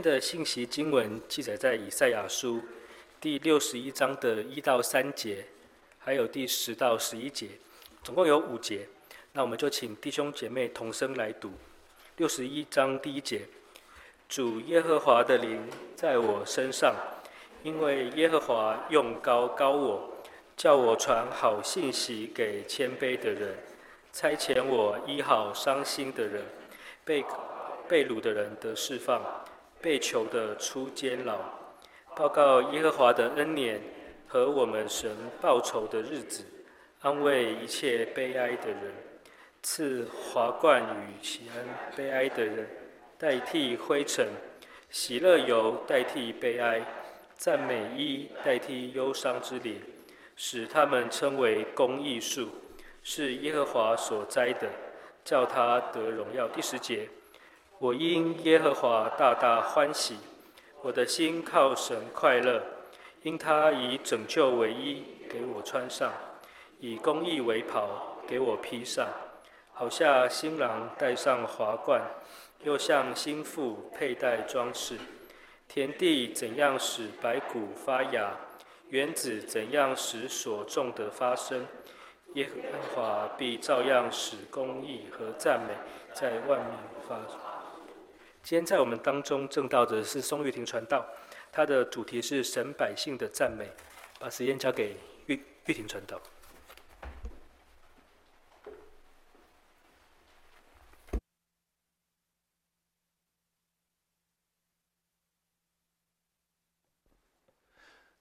的信息经文记载在以赛亚书第六十一章的一到三节，还有第十到十一节，总共有五节。那我们就请弟兄姐妹同声来读六十一章第一节：主耶和华的灵在我身上，因为耶和华用膏膏我，叫我传好信息给谦卑的人，差遣我医好伤心的人，被被掳的人得释放。被囚的出监牢，报告耶和华的恩年和我们神报仇的日子，安慰一切悲哀的人，赐华冠与喜安悲哀的人，代替灰尘，喜乐油代替悲哀，赞美衣代替忧伤之脸，使他们称为公义树，是耶和华所栽的，叫他得荣耀。第十节。我因耶和华大大欢喜，我的心靠神快乐，因他以拯救为衣给我穿上，以公义为袍给我披上，好像新郎戴上华冠，又像新妇佩戴装饰。田地怎样使白谷发芽，园子怎样使所种的发生，耶和华必照样使公义和赞美在万民发生。今天在我们当中证道的是宋玉婷传道，他的主题是神百姓的赞美。把时间交给玉玉婷传道。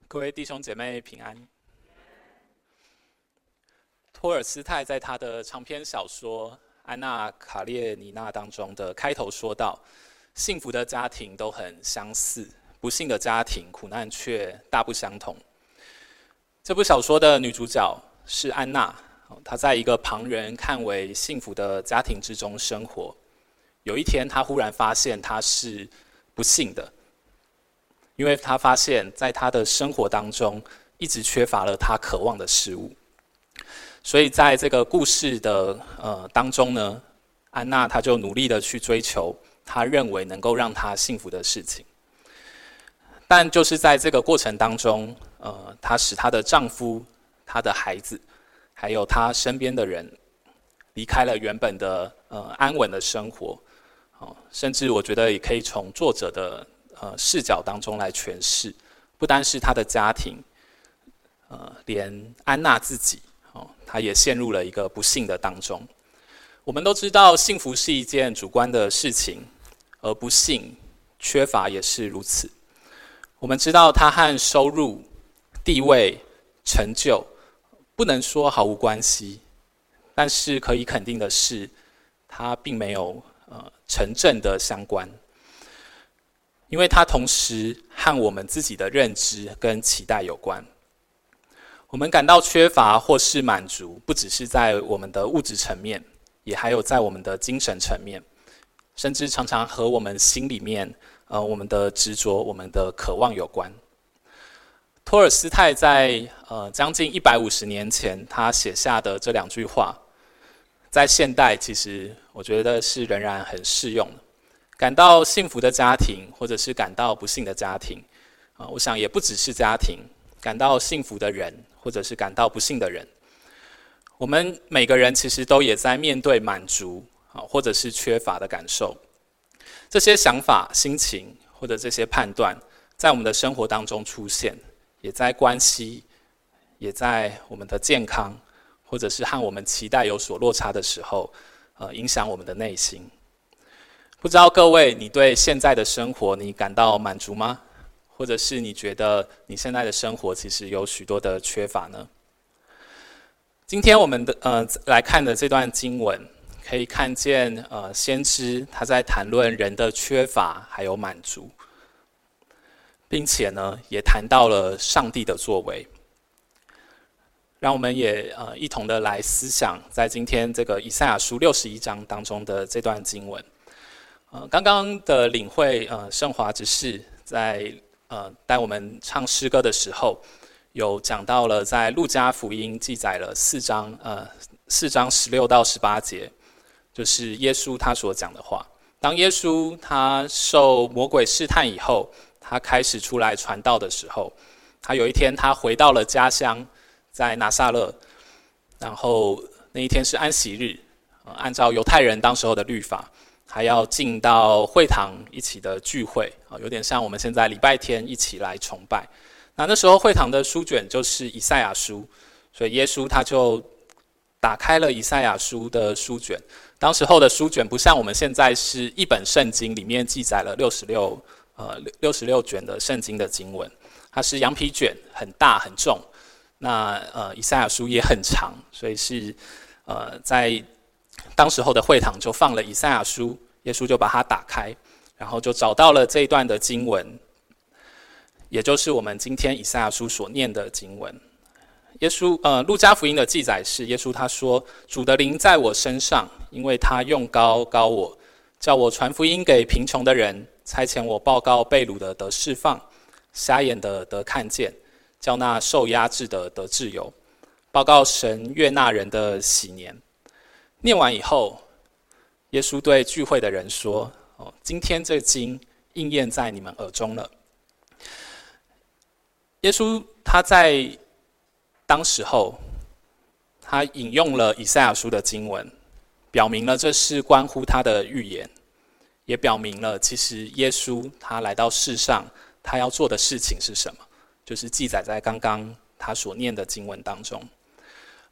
各位弟兄姐妹平安。托尔斯泰在他的长篇小说《安娜·卡列尼娜》当中的开头说道。幸福的家庭都很相似，不幸的家庭苦难却大不相同。这部小说的女主角是安娜，她在一个旁人看为幸福的家庭之中生活。有一天，她忽然发现她是不幸的，因为她发现在她的生活当中一直缺乏了她渴望的事物。所以，在这个故事的呃当中呢，安娜她就努力的去追求。她认为能够让她幸福的事情，但就是在这个过程当中，呃，她使她的丈夫、她的孩子，还有她身边的人，离开了原本的呃安稳的生活，哦，甚至我觉得也可以从作者的呃视角当中来诠释，不单是她的家庭，呃，连安娜自己，哦，她也陷入了一个不幸的当中。我们都知道，幸福是一件主观的事情。而不幸、缺乏也是如此。我们知道，它和收入、地位、成就不能说毫无关系，但是可以肯定的是，它并没有呃成正的相关，因为它同时和我们自己的认知跟期待有关。我们感到缺乏或是满足，不只是在我们的物质层面，也还有在我们的精神层面。甚至常常和我们心里面，呃，我们的执着、我们的渴望有关。托尔斯泰在呃将近一百五十年前，他写下的这两句话，在现代其实我觉得是仍然很适用的。感到幸福的家庭，或者是感到不幸的家庭，啊、我想也不只是家庭，感到幸福的人，或者是感到不幸的人，我们每个人其实都也在面对满足。或者是缺乏的感受，这些想法、心情或者这些判断，在我们的生活当中出现，也在关系，也在我们的健康，或者是和我们期待有所落差的时候，呃，影响我们的内心。不知道各位，你对现在的生活，你感到满足吗？或者是你觉得你现在的生活其实有许多的缺乏呢？今天我们的呃来看的这段经文。可以看见，呃，先知他在谈论人的缺乏还有满足，并且呢，也谈到了上帝的作为。让我们也呃一同的来思想，在今天这个以赛亚书六十一章当中的这段经文。呃，刚刚的领会，呃，圣华执事在呃带我们唱诗歌的时候，有讲到了在路加福音记载了四章，呃，四章十六到十八节。就是耶稣他所讲的话，当耶稣他受魔鬼试探以后，他开始出来传道的时候，他有一天他回到了家乡，在拿撒勒，然后那一天是安息日，按照犹太人当时候的律法，还要进到会堂一起的聚会啊，有点像我们现在礼拜天一起来崇拜。那那时候会堂的书卷就是以赛亚书，所以耶稣他就打开了以赛亚书的书卷。当时候的书卷不像我们现在是一本圣经，里面记载了六十六呃六十六卷的圣经的经文，它是羊皮卷，很大很重。那呃以赛亚书也很长，所以是呃在当时候的会堂就放了以赛亚书，耶稣就把它打开，然后就找到了这一段的经文，也就是我们今天以赛亚书所念的经文。耶稣，呃，路加福音的记载是，耶稣他说：“主的灵在我身上，因为他用高高我，叫我传福音给贫穷的人，差遣我报告被掳的得释放，瞎眼的得看见，叫那受压制的得自由，报告神悦纳人的喜年。”念完以后，耶稣对聚会的人说：“哦，今天这经应验在你们耳中了。”耶稣他在。当时候，他引用了以赛亚书的经文，表明了这是关乎他的预言，也表明了其实耶稣他来到世上，他要做的事情是什么，就是记载在刚刚他所念的经文当中。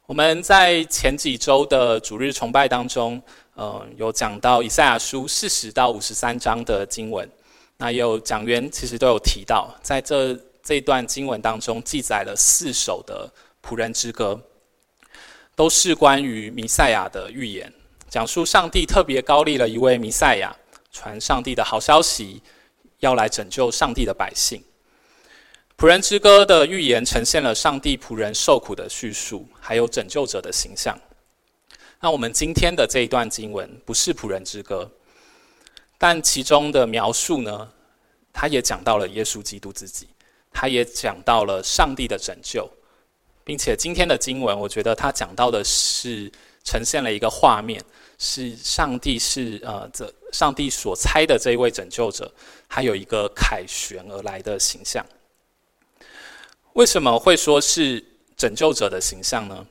我们在前几周的主日崇拜当中，呃，有讲到以赛亚书四十到五十三章的经文，那有讲员其实都有提到，在这这段经文当中记载了四首的。仆人之歌，都是关于弥赛亚的预言，讲述上帝特别高立了一位弥赛亚，传上帝的好消息，要来拯救上帝的百姓。仆人之歌的预言呈现了上帝仆人受苦的叙述，还有拯救者的形象。那我们今天的这一段经文不是仆人之歌，但其中的描述呢，他也讲到了耶稣基督自己，他也讲到了上帝的拯救。并且今天的经文，我觉得他讲到的是呈现了一个画面，是上帝是呃这上帝所猜的这一位拯救者，还有一个凯旋而来的形象。为什么会说是拯救者的形象呢？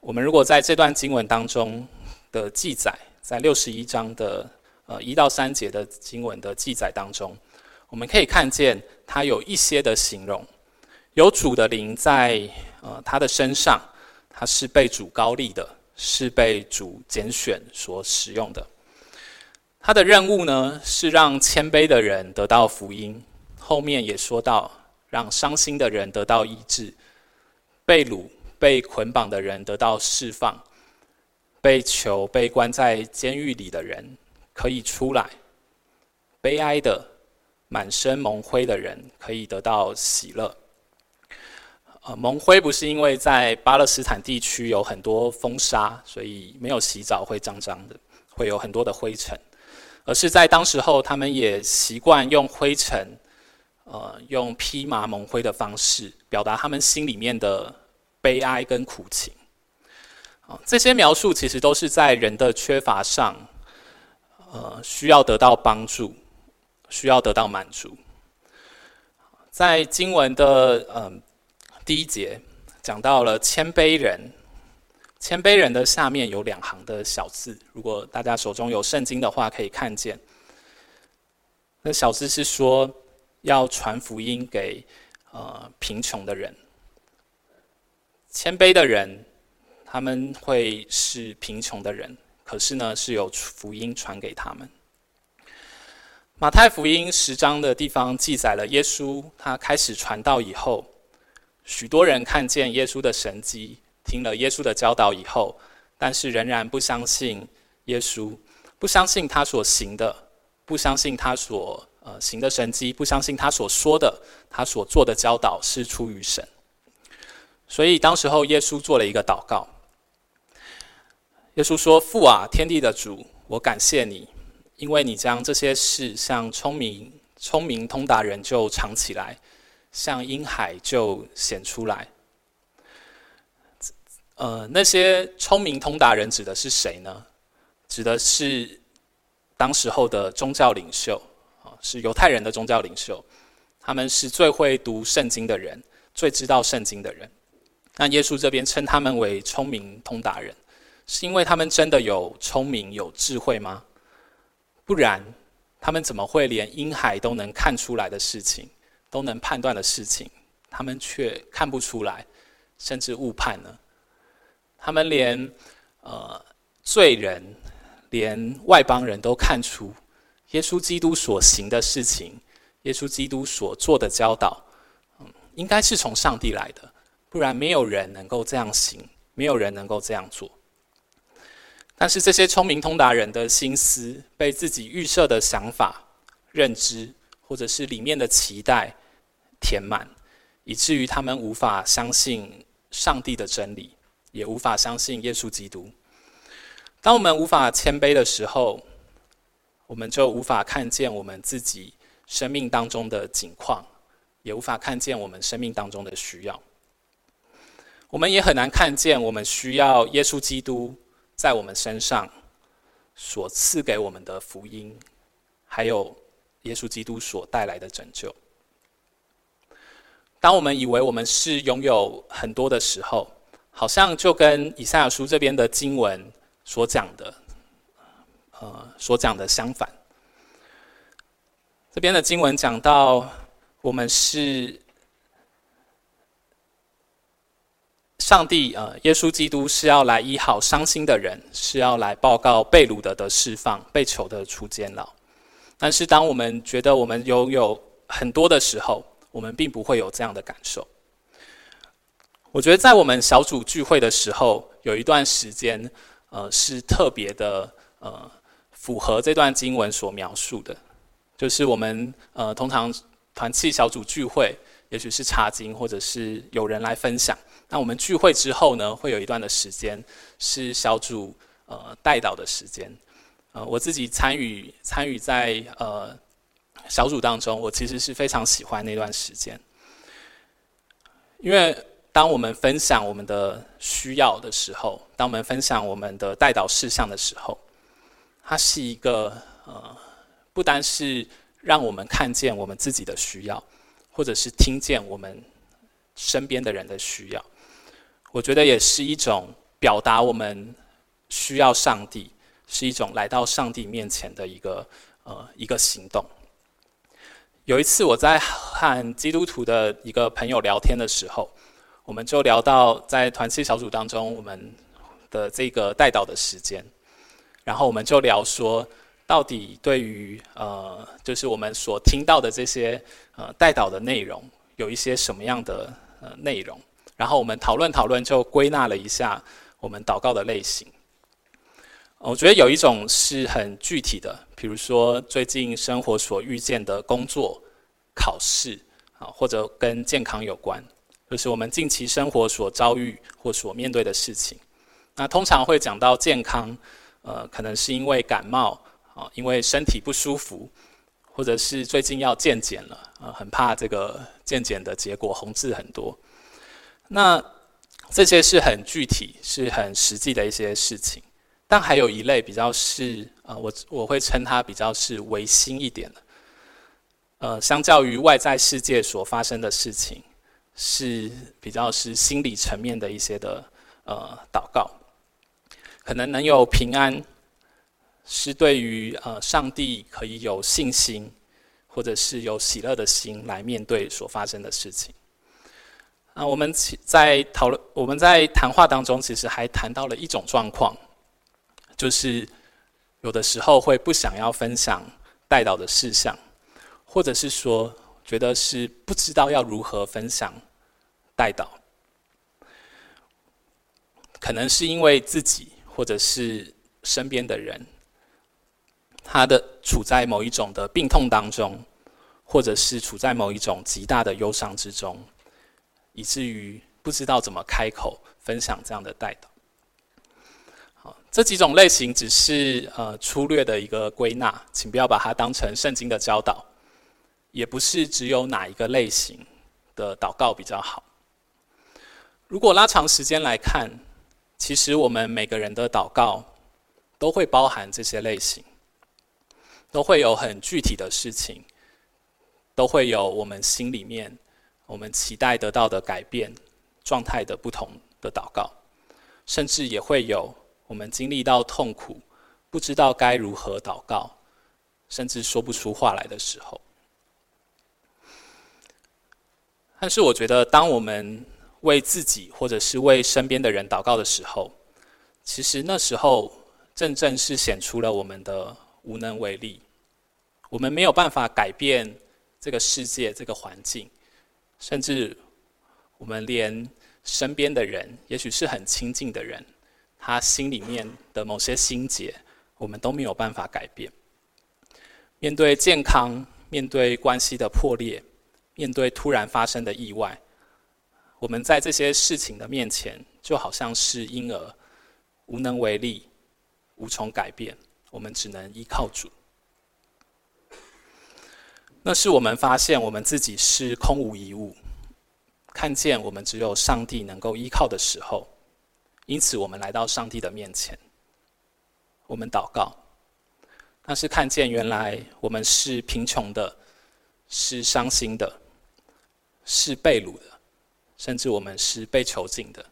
我们如果在这段经文当中的记载，在六十一章的呃一到三节的经文的记载当中，我们可以看见他有一些的形容。有主的灵在呃他的身上，他是被主高立的，是被主拣选所使用的。他的任务呢，是让谦卑的人得到福音。后面也说到，让伤心的人得到医治，被掳、被捆绑的人得到释放，被囚、被关在监狱里的人可以出来，悲哀的、满身蒙灰的人可以得到喜乐。呃，蒙灰不是因为在巴勒斯坦地区有很多风沙，所以没有洗澡会脏脏的，会有很多的灰尘，而是在当时候他们也习惯用灰尘，呃，用披麻蒙灰的方式表达他们心里面的悲哀跟苦情。啊，这些描述其实都是在人的缺乏上，呃，需要得到帮助，需要得到满足。在经文的嗯。第一节讲到了谦卑人，谦卑人的下面有两行的小字，如果大家手中有圣经的话，可以看见。那小字是说要传福音给呃贫穷的人，谦卑的人他们会是贫穷的人，可是呢是有福音传给他们。马太福音十章的地方记载了耶稣他开始传道以后。许多人看见耶稣的神迹，听了耶稣的教导以后，但是仍然不相信耶稣，不相信他所行的，不相信他所呃行的神迹，不相信他所说的，他所做的教导是出于神。所以当时候耶稣做了一个祷告，耶稣说：“父啊，天地的主，我感谢你，因为你将这些事向聪明、聪明通达人就藏起来。”像婴孩就显出来。呃，那些聪明通达人指的是谁呢？指的是当时候的宗教领袖，啊，是犹太人的宗教领袖，他们是最会读圣经的人，最知道圣经的人。那耶稣这边称他们为聪明通达人，是因为他们真的有聪明有智慧吗？不然，他们怎么会连婴孩都能看出来的事情，都能判断的事情，他们却看不出来，甚至误判了？他们连呃罪人，连外邦人都看出耶稣基督所行的事情，耶稣基督所做的教导，嗯，应该是从上帝来的。不然，没有人能够这样行，没有人能够这样做。但是，这些聪明通达人的心思被自己预设的想法、认知，或者是里面的期待填满，以至于他们无法相信上帝的真理，也无法相信耶稣基督。当我们无法谦卑的时候，我们就无法看见我们自己生命当中的景况，也无法看见我们生命当中的需要。我们也很难看见我们需要耶稣基督在我们身上所赐给我们的福音，还有耶稣基督所带来的拯救。当我们以为我们是拥有很多的时候，好像就跟以赛亚书这边的经文所讲的，呃，所讲的相反。这边的经文讲到，我们是。上帝，呃，耶稣基督是要来医好伤心的人，是要来报告被掳的得释放，被囚的出监牢。但是，当我们觉得我们拥有很多的时候，我们并不会有这样的感受。我觉得在我们小组聚会的时候，有一段时间，呃，是特别的，呃，符合这段经文所描述的，就是我们呃，通常团契小组聚会，也许是查经，或者是有人来分享。那我们聚会之后呢，会有一段的时间是小组呃代祷的时间。呃，我自己参与参与在呃小组当中，我其实是非常喜欢那段时间，因为当我们分享我们的需要的时候，当我们分享我们的代导事项的时候，它是一个呃，不单是让我们看见我们自己的需要，或者是听见我们身边的人的需要。我觉得也是一种表达我们需要上帝，是一种来到上帝面前的一个呃一个行动。有一次我在和基督徒的一个朋友聊天的时候，我们就聊到在团契小组当中我们的这个代祷的时间，然后我们就聊说，到底对于呃就是我们所听到的这些呃代祷的内容，有一些什么样的呃内容？然后我们讨论讨论，就归纳了一下我们祷告的类型。我觉得有一种是很具体的，比如说最近生活所遇见的工作、考试啊，或者跟健康有关，就是我们近期生活所遭遇或所面对的事情。那通常会讲到健康，呃，可能是因为感冒啊，因为身体不舒服，或者是最近要健检了，呃，很怕这个健检的结果红字很多。那这些是很具体、是很实际的一些事情，但还有一类比较是呃，我我会称它比较是唯心一点的，呃，相较于外在世界所发生的事情，是比较是心理层面的一些的呃祷告，可能能有平安，是对于呃上帝可以有信心，或者是有喜乐的心来面对所发生的事情。啊，我们其在讨论，我们在谈话当中，其实还谈到了一种状况，就是有的时候会不想要分享代祷的事项，或者是说觉得是不知道要如何分享代祷，可能是因为自己或者是身边的人，他的处在某一种的病痛当中，或者是处在某一种极大的忧伤之中。以至于不知道怎么开口分享这样的代祷。这几种类型只是呃粗略的一个归纳，请不要把它当成圣经的教导，也不是只有哪一个类型的祷告比较好。如果拉长时间来看，其实我们每个人的祷告都会包含这些类型。都会有很具体的事情，都会有我们心里面我们期待得到的改变状态的不同的祷告，甚至也会有我们经历到痛苦，不知道该如何祷告，甚至说不出话来的时候。但是我觉得，当我们为自己或者是为身边的人祷告的时候，其实那时候正正是显出了我们的无能为力。我们没有办法改变这个世界、这个环境，甚至我们连身边的人，也许是很亲近的人，他心里面的某些心结，我们都没有办法改变。面对健康，面对关系的破裂，面对突然发生的意外，我们在这些事情的面前，就好像是婴儿，无能为力，无从改变，我们只能依靠主。那是我们发现我们自己是空无一物，看见我们只有上帝能够依靠的时候，因此我们来到上帝的面前，我们祷告。那是看见原来我们是贫穷的，是伤心的，是被掳的，甚至我们是被囚禁的，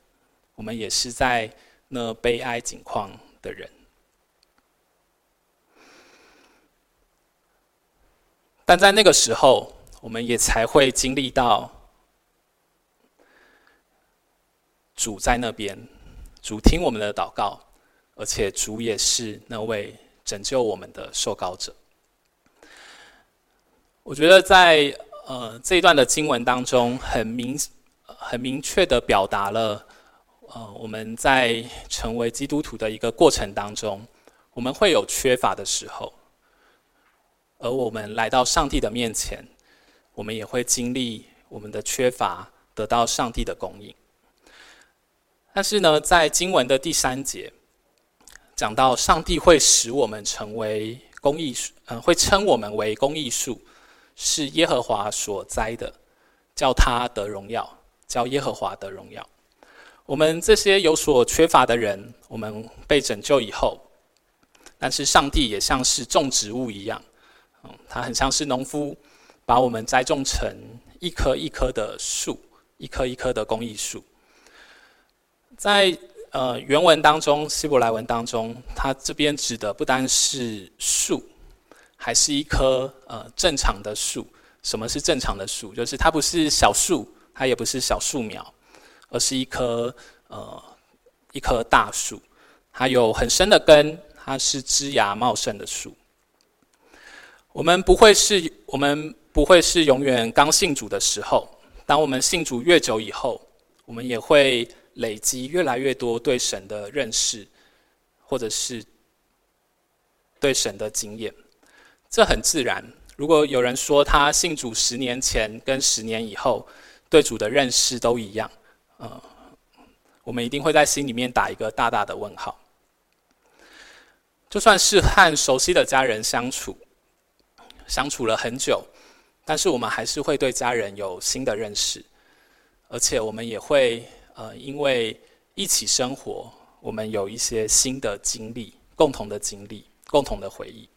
我们也是在那悲哀境况的人。但在那个时候，我们也才会经历到主在那边，主听我们的祷告，而且主也是那位拯救我们的受膏者。我觉得在呃这一段的经文当中，很明很明确的表达了，呃我们在成为基督徒的一个过程当中，我们会有缺乏的时候。而我们来到上帝的面前，我们也会经历我们的缺乏，得到上帝的供应。但是呢，在经文的第三节讲到，上帝会使我们成为公益树，嗯，会称我们为公益树，是耶和华所栽的，叫他得荣耀，叫耶和华得荣耀。我们这些有所缺乏的人，我们被拯救以后，但是上帝也像是种植物一样。嗯，他很像是农夫把我们栽种成一棵一棵的树，一棵一棵的公益树。在呃原文当中，希伯来文当中，它这边指的不单是树，还是一棵呃正常的树。什么是正常的树？就是它不是小树，它也不是小树苗，而是一棵呃一棵大树。它有很深的根，它是枝芽茂盛的树。我们不会是，我们不会是永远刚信主的时候。当我们信主越久以后，我们也会累积越来越多对神的认识，或者是对神的经验。这很自然。如果有人说他信主十年前跟十年以后对主的认识都一样，呃，我们一定会在心里面打一个大大的问号。就算是和熟悉的家人相处。相处了很久，但是我们还是会对家人有新的认识，而且我们也会呃，因为一起生活，我们有一些新的经历、共同的经历、共同的回忆。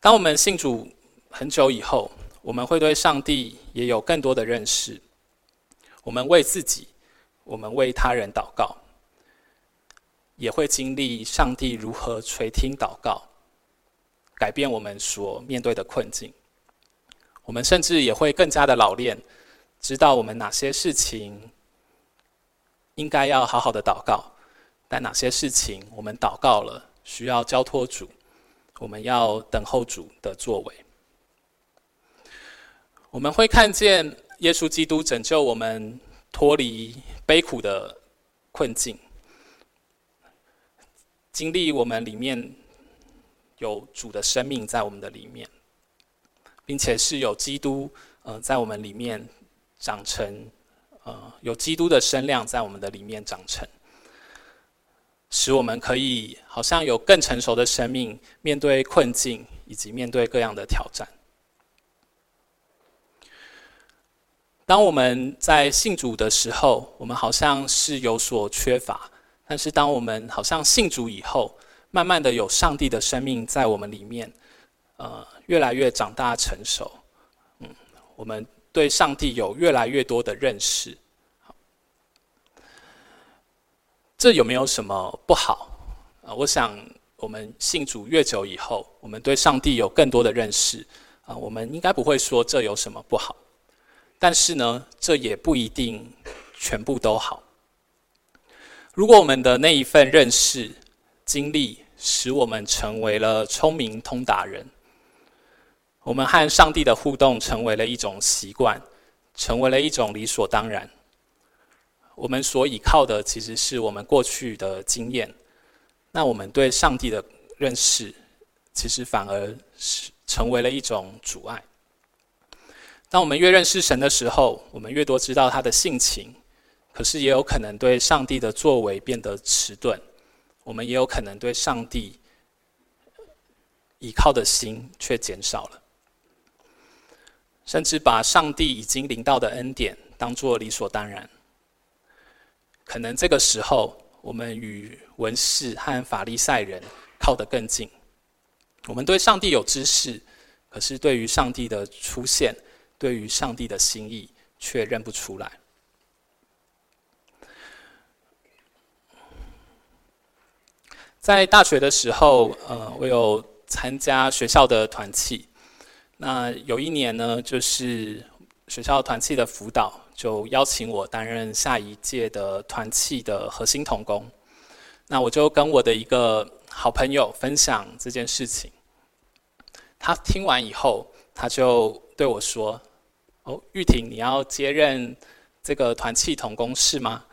当我们信主很久以后，我们会对上帝也有更多的认识。我们为自己，我们为他人祷告，也会经历上帝如何垂听祷告。改变我们所面对的困境，我们甚至也会更加的老练，知道我们哪些事情应该要好好的祷告，但哪些事情我们祷告了需要交托主，我们要等候主的作为。我们会看见耶稣基督拯救我们脱离悲苦的困境，经历我们里面。有主的生命在我们的里面，并且是有基督呃在我们里面长成，呃有基督的身量在我们的里面长成，使我们可以好像有更成熟的生命，面对困境以及面对各样的挑战。当我们在信主的时候，我们好像是有所缺乏，但是当我们好像信主以后，慢慢的有上帝的生命在我们里面，呃越来越长大成熟，嗯，我们对上帝有越来越多的认识。这有没有什么不好？啊，我想我们信主越久以后，我们对上帝有更多的认识，啊，我们应该不会说这有什么不好。但是呢，这也不一定全部都好。如果我们的那一份认识、经历，使我们成为了聪明通达人，我们和上帝的互动成为了一种习惯，成为了一种理所当然。我们所依靠的其实是我们过去的经验，那我们对上帝的认识，其实反而是成为了一种阻碍。当我们越认识神的时候，我们越多知道他的性情，可是也有可能对上帝的作为变得迟钝，我们也有可能对上帝依靠的心却减少了，甚至把上帝已经临到的恩典当作理所当然。可能这个时候，我们与文士和法利赛人靠得更近。我们对上帝有知识，可是对于上帝的出现，对于上帝的心意，却认不出来。在大学的时候，呃，我有参加学校的团契。那有一年呢，就是学校团契的辅导。就邀请我担任下一届的团契的核心同工，那我就跟我的一个好朋友分享这件事情。他听完以后，他就对我说：“哦，玉婷，你要接任这个团契同工是吗？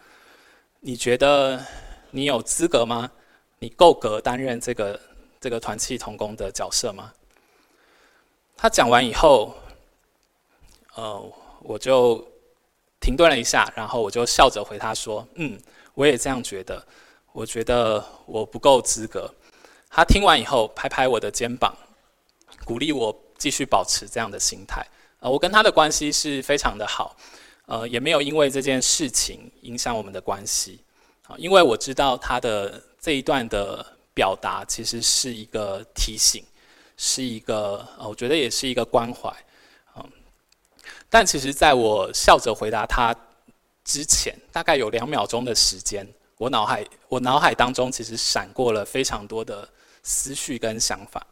你觉得你有资格吗？你够格担任这个这个团契同工的角色吗？”他讲完以后，呃，我就。停顿了一下，然后我就笑着回他说：“嗯，我也这样觉得。我觉得我不够资格。”他听完以后，拍拍我的肩膀，鼓励我继续保持这样的心态。呃，我跟他的关系是非常的好，呃，也没有因为这件事情影响我们的关系。啊，因为我知道他的这一段的表达其实是一个提醒，是一个，呃，我觉得也是一个关怀。但其实，在我笑着回答他之前，大概有两秒钟的时间，我脑海我脑海当中其实闪过了非常多的思绪跟想法。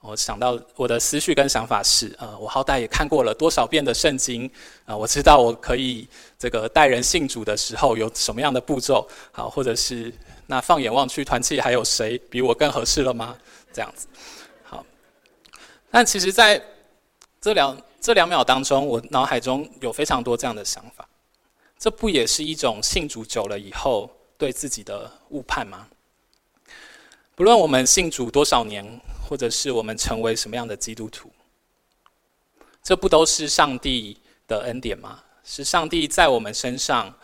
我想到我的思绪跟想法是：呃，我好歹也看过了多少遍的圣经啊，我知道我可以这个带人信主的时候有什么样的步骤，好，或者是那放眼望去，团契还有谁比我更合适了吗？这样子，但其实，在这两这两秒当中，我脑海中有非常多这样的想法，这不也是一种信主久了以后对自己的误判吗？不论我们信主多少年，或者是我们成为什么样的基督徒，这不都是上帝的恩典吗？是上帝在我们身上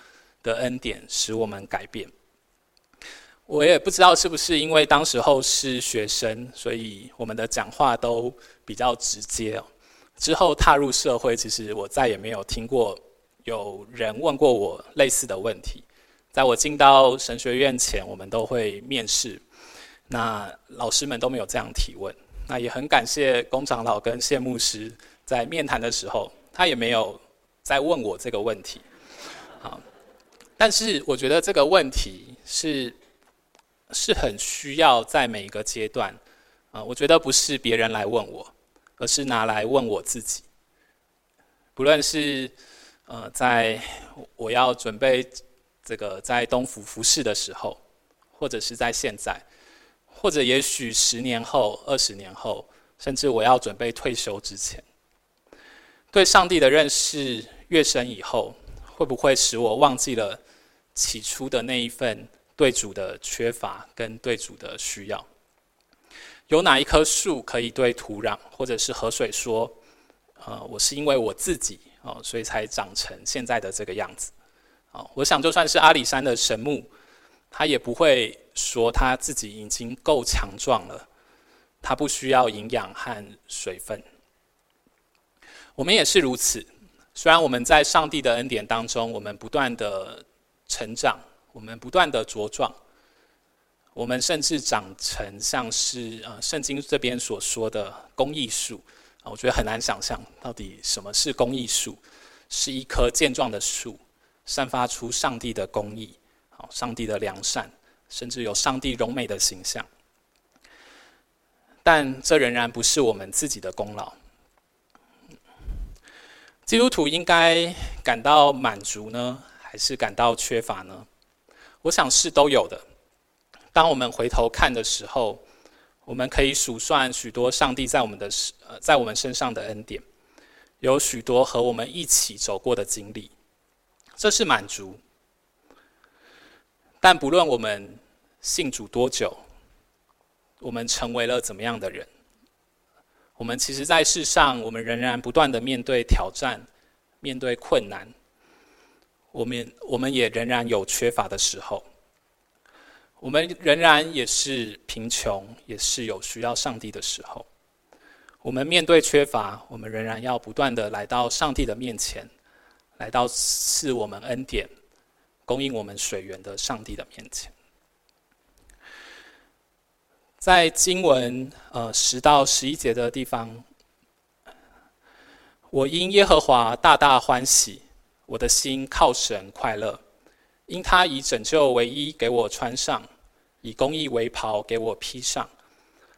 的恩典使我们改变。我也不知道是不是因为当时候是学生，所以我们的讲话都比较直接。之后踏入社会，其实我再也没有听过有人问过我类似的问题。在我进到神学院前，我们都会面试，那老师们都没有这样提问。那也很感谢龚长老跟谢牧师在面谈的时候，他也没有再问我这个问题。好，但是我觉得这个问题是是很需要在每一个阶段啊，我觉得不是别人来问我。而是拿来问我自己，不论是呃，在我要准备这个在东福服侍的时候，或者是在现在，或者也许十年后、二十年后，甚至我要准备退休之前，对上帝的认识越深以后，会不会使我忘记了起初的那一份对主的缺乏跟对主的需要？有哪一棵树可以对土壤或者是河水说：“呃，我是因为我自己哦，所以才长成现在的这个样子。”哦，我想就算是阿里山的神木，他也不会说他自己已经够强壮了，他不需要营养和水分。我们也是如此，虽然我们在上帝的恩典当中，我们不断的成长，我们不断的茁壮。我们甚至长成像是呃圣经这边所说的公益树啊，我觉得很难想象到底什么是公益树，是一棵健壮的树，散发出上帝的公益，好，上帝的良善，甚至有上帝荣美的形象。但这仍然不是我们自己的功劳。基督徒应该感到满足呢，还是感到缺乏呢？我想是都有的。当我们回头看的时候，我们可以数算许多上帝在我们的呃在我们身上的恩典，有许多和我们一起走过的经历，这是满足。但不论我们信主多久，我们成为了怎么样的人，我们其实，在世上，我们仍然不断的面对挑战，面对困难，我们我们也仍然有缺乏的时候。我们仍然也是贫穷，也是有需要上帝的时候。我们面对缺乏，我们仍然要不断的来到上帝的面前，来到赐我们恩典、供应我们水源的上帝的面前。在经文呃十到十一节的地方，我因耶和华大大欢喜，我的心靠神快乐，因他以拯救为衣给我穿上。以公义为袍给我披上，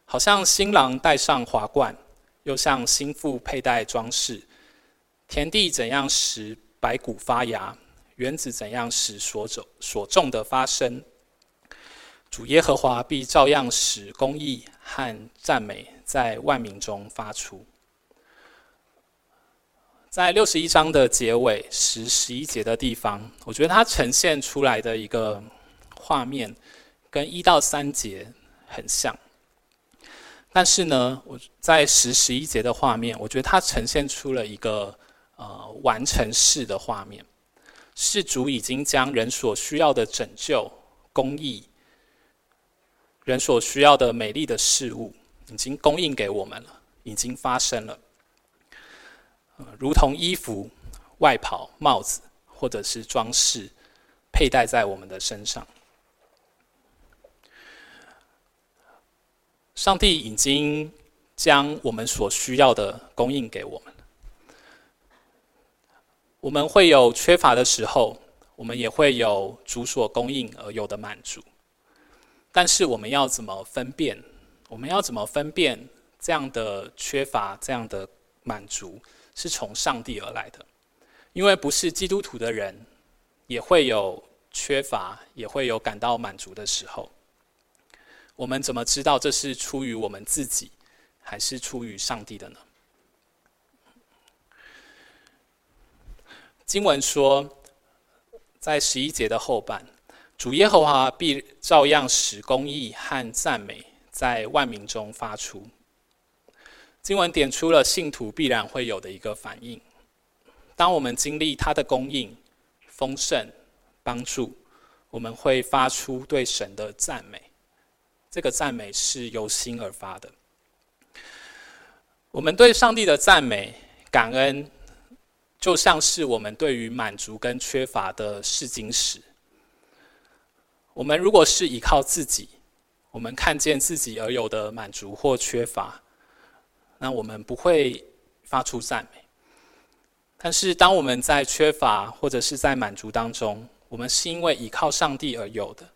好像新郎戴上华冠，又像新妇佩戴装饰。田地怎样使白谷发芽，园子怎样使所种所种的发生，主耶和华必照样使公义和赞美在万民中发出。在六十一章的结尾十十一节的地方，我觉得它呈现出来的一个画面。跟一到三节很像，但是呢，我在十十一节的画面，我觉得它呈现出了一个呃完成式的画面，是主已经将人所需要的拯救、公义、人所需要的美丽的事物，已经供应给我们了，已经发生了，如同衣服、外袍、帽子，或者是装饰，佩戴在我们的身上。上帝已经将我们所需要的供应给我们。我们会有缺乏的时候，我们也会有主所供应而有的满足。但是我们要怎么分辨？我们要怎么分辨这样的缺乏、这样的满足是从上帝而来的？因为不是基督徒的人也会有缺乏，也会有感到满足的时候。我们怎么知道这是出于我们自己，还是出于上帝的呢？经文说，在十一节的后半，主耶和华必照样使公义和赞美在万民中发出。经文点出了信徒必然会有的一个反应：当我们经历他的供应、丰盛、帮助，我们会发出对神的赞美。这个赞美是由心而发的。我们对上帝的赞美、感恩，就像是我们对于满足跟缺乏的试金石。我们如果是依靠自己，我们看见自己而有的满足或缺乏，那我们不会发出赞美。但是，当我们在缺乏或者是在满足当中，我们是因为依靠上帝而有的。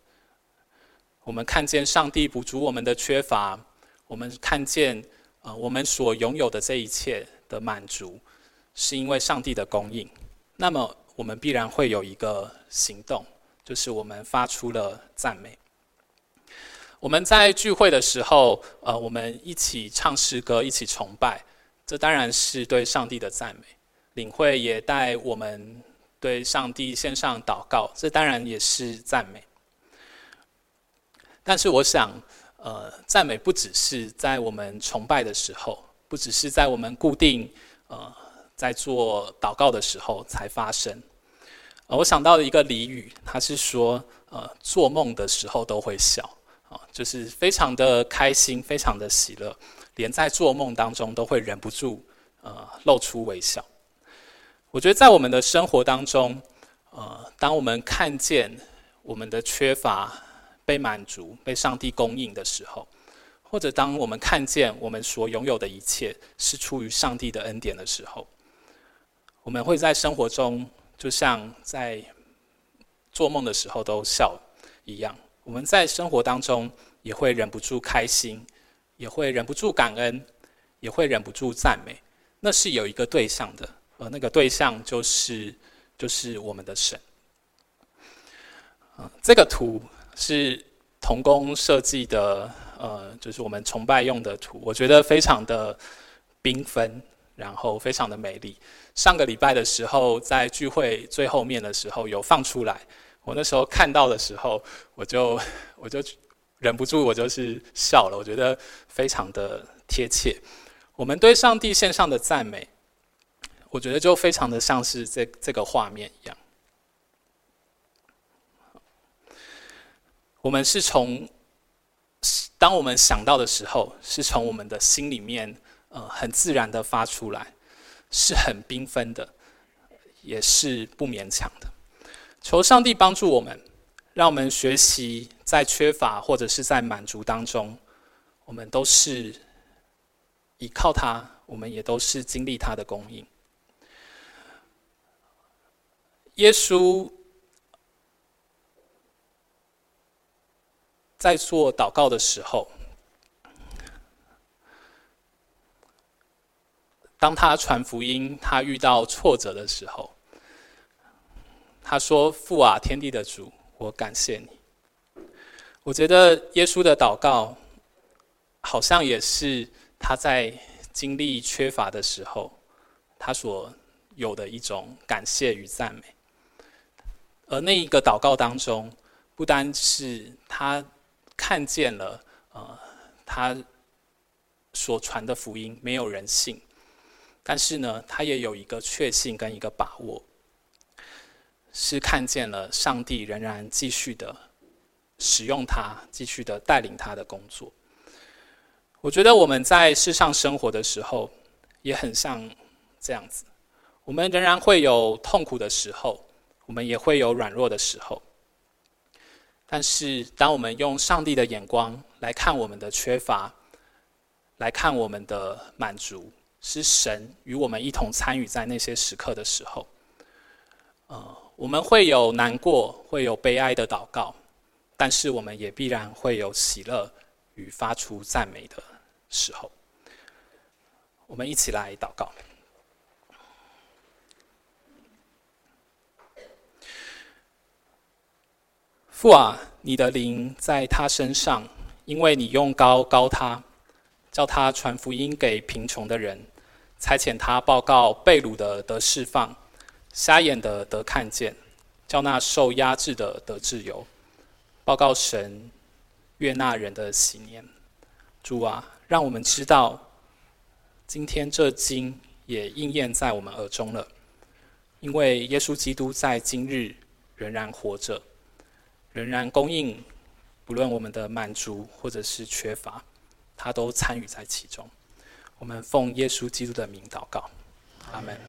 我们看见上帝补足我们的缺乏，我们看见呃我们所拥有的这一切的满足，是因为上帝的供应。那么我们必然会有一个行动，就是我们发出了赞美。我们在聚会的时候，呃，我们一起唱诗歌，一起崇拜，这当然是对上帝的赞美。领会也带我们对上帝献上祷告，这当然也是赞美。但是我想，呃，赞美不只是在我们崇拜的时候，不只是在我们固定呃在做祷告的时候才发生。呃，我想到了一个俚语，他是说，呃，做梦的时候都会笑，啊，就是非常的开心，非常的喜乐，连在做梦当中都会忍不住呃露出微笑。我觉得在我们的生活当中，呃，当我们看见我们的缺乏，被满足、被上帝供应的时候，或者当我们看见我们所拥有的一切是出于上帝的恩典的时候，我们会在生活中就像在做梦的时候都笑一样。我们在生活当中也会忍不住开心，也会忍不住感恩，也会忍不住赞美。那是有一个对象的，而那个对象就是就是我们的神。啊，这个图是童工设计的，呃，就是我们崇拜用的图，我觉得非常的缤纷，然后非常的美丽。上个礼拜的时候，在聚会最后面的时候有放出来。我那时候看到的时候，我就我就忍不住，我就是笑了。我觉得非常的贴切。我们对上帝献上的赞美，我觉得就非常的像是这这个画面一样。我们是从当我们想到的时候，是从我们的心里面，呃，很自然的发出来，是很缤纷的，也是不勉强的。求上帝帮助我们，让我们学习在缺乏或者是在满足当中，我们都是依靠他，我们也都是经历他的供应。耶稣在做祷告的时候，当他传福音，他遇到挫折的时候。他说：“父啊，天地的主，我感谢你。”我觉得耶稣的祷告，好像也是他在经历缺乏的时候，他所有的一种感谢与赞美。而那一个祷告当中，不单是他看见了，呃，他所传的福音没有人性，但是呢，他也有一个确信跟一个把握。是看见了上帝仍然继续的使用他，继续的带领他的工作。我觉得我们在世上生活的时候，也很像这样子。我们仍然会有痛苦的时候，我们也会有软弱的时候。但是，当我们用上帝的眼光来看我们的缺乏，来看我们的满足，是神与我们一同参与在那些时刻的时候，呃。我们会有难过，会有悲哀的祷告，但是我们也必然会有喜乐与发出赞美的时候。我们一起来祷告。父啊，你的灵在他身上，因为你用膏膏他，叫他传福音给贫穷的人，差遣他报告被掳的得释放。瞎眼的得看见，叫那受压制的得自由，报告神悦纳人的喜年。主啊，让我们知道，今天这经也应验在我们耳中了，因为耶稣基督在今日仍然活着，仍然供应，不论我们的满足或者是缺乏，他都参与在其中。我们奉耶稣基督的名祷告，阿门。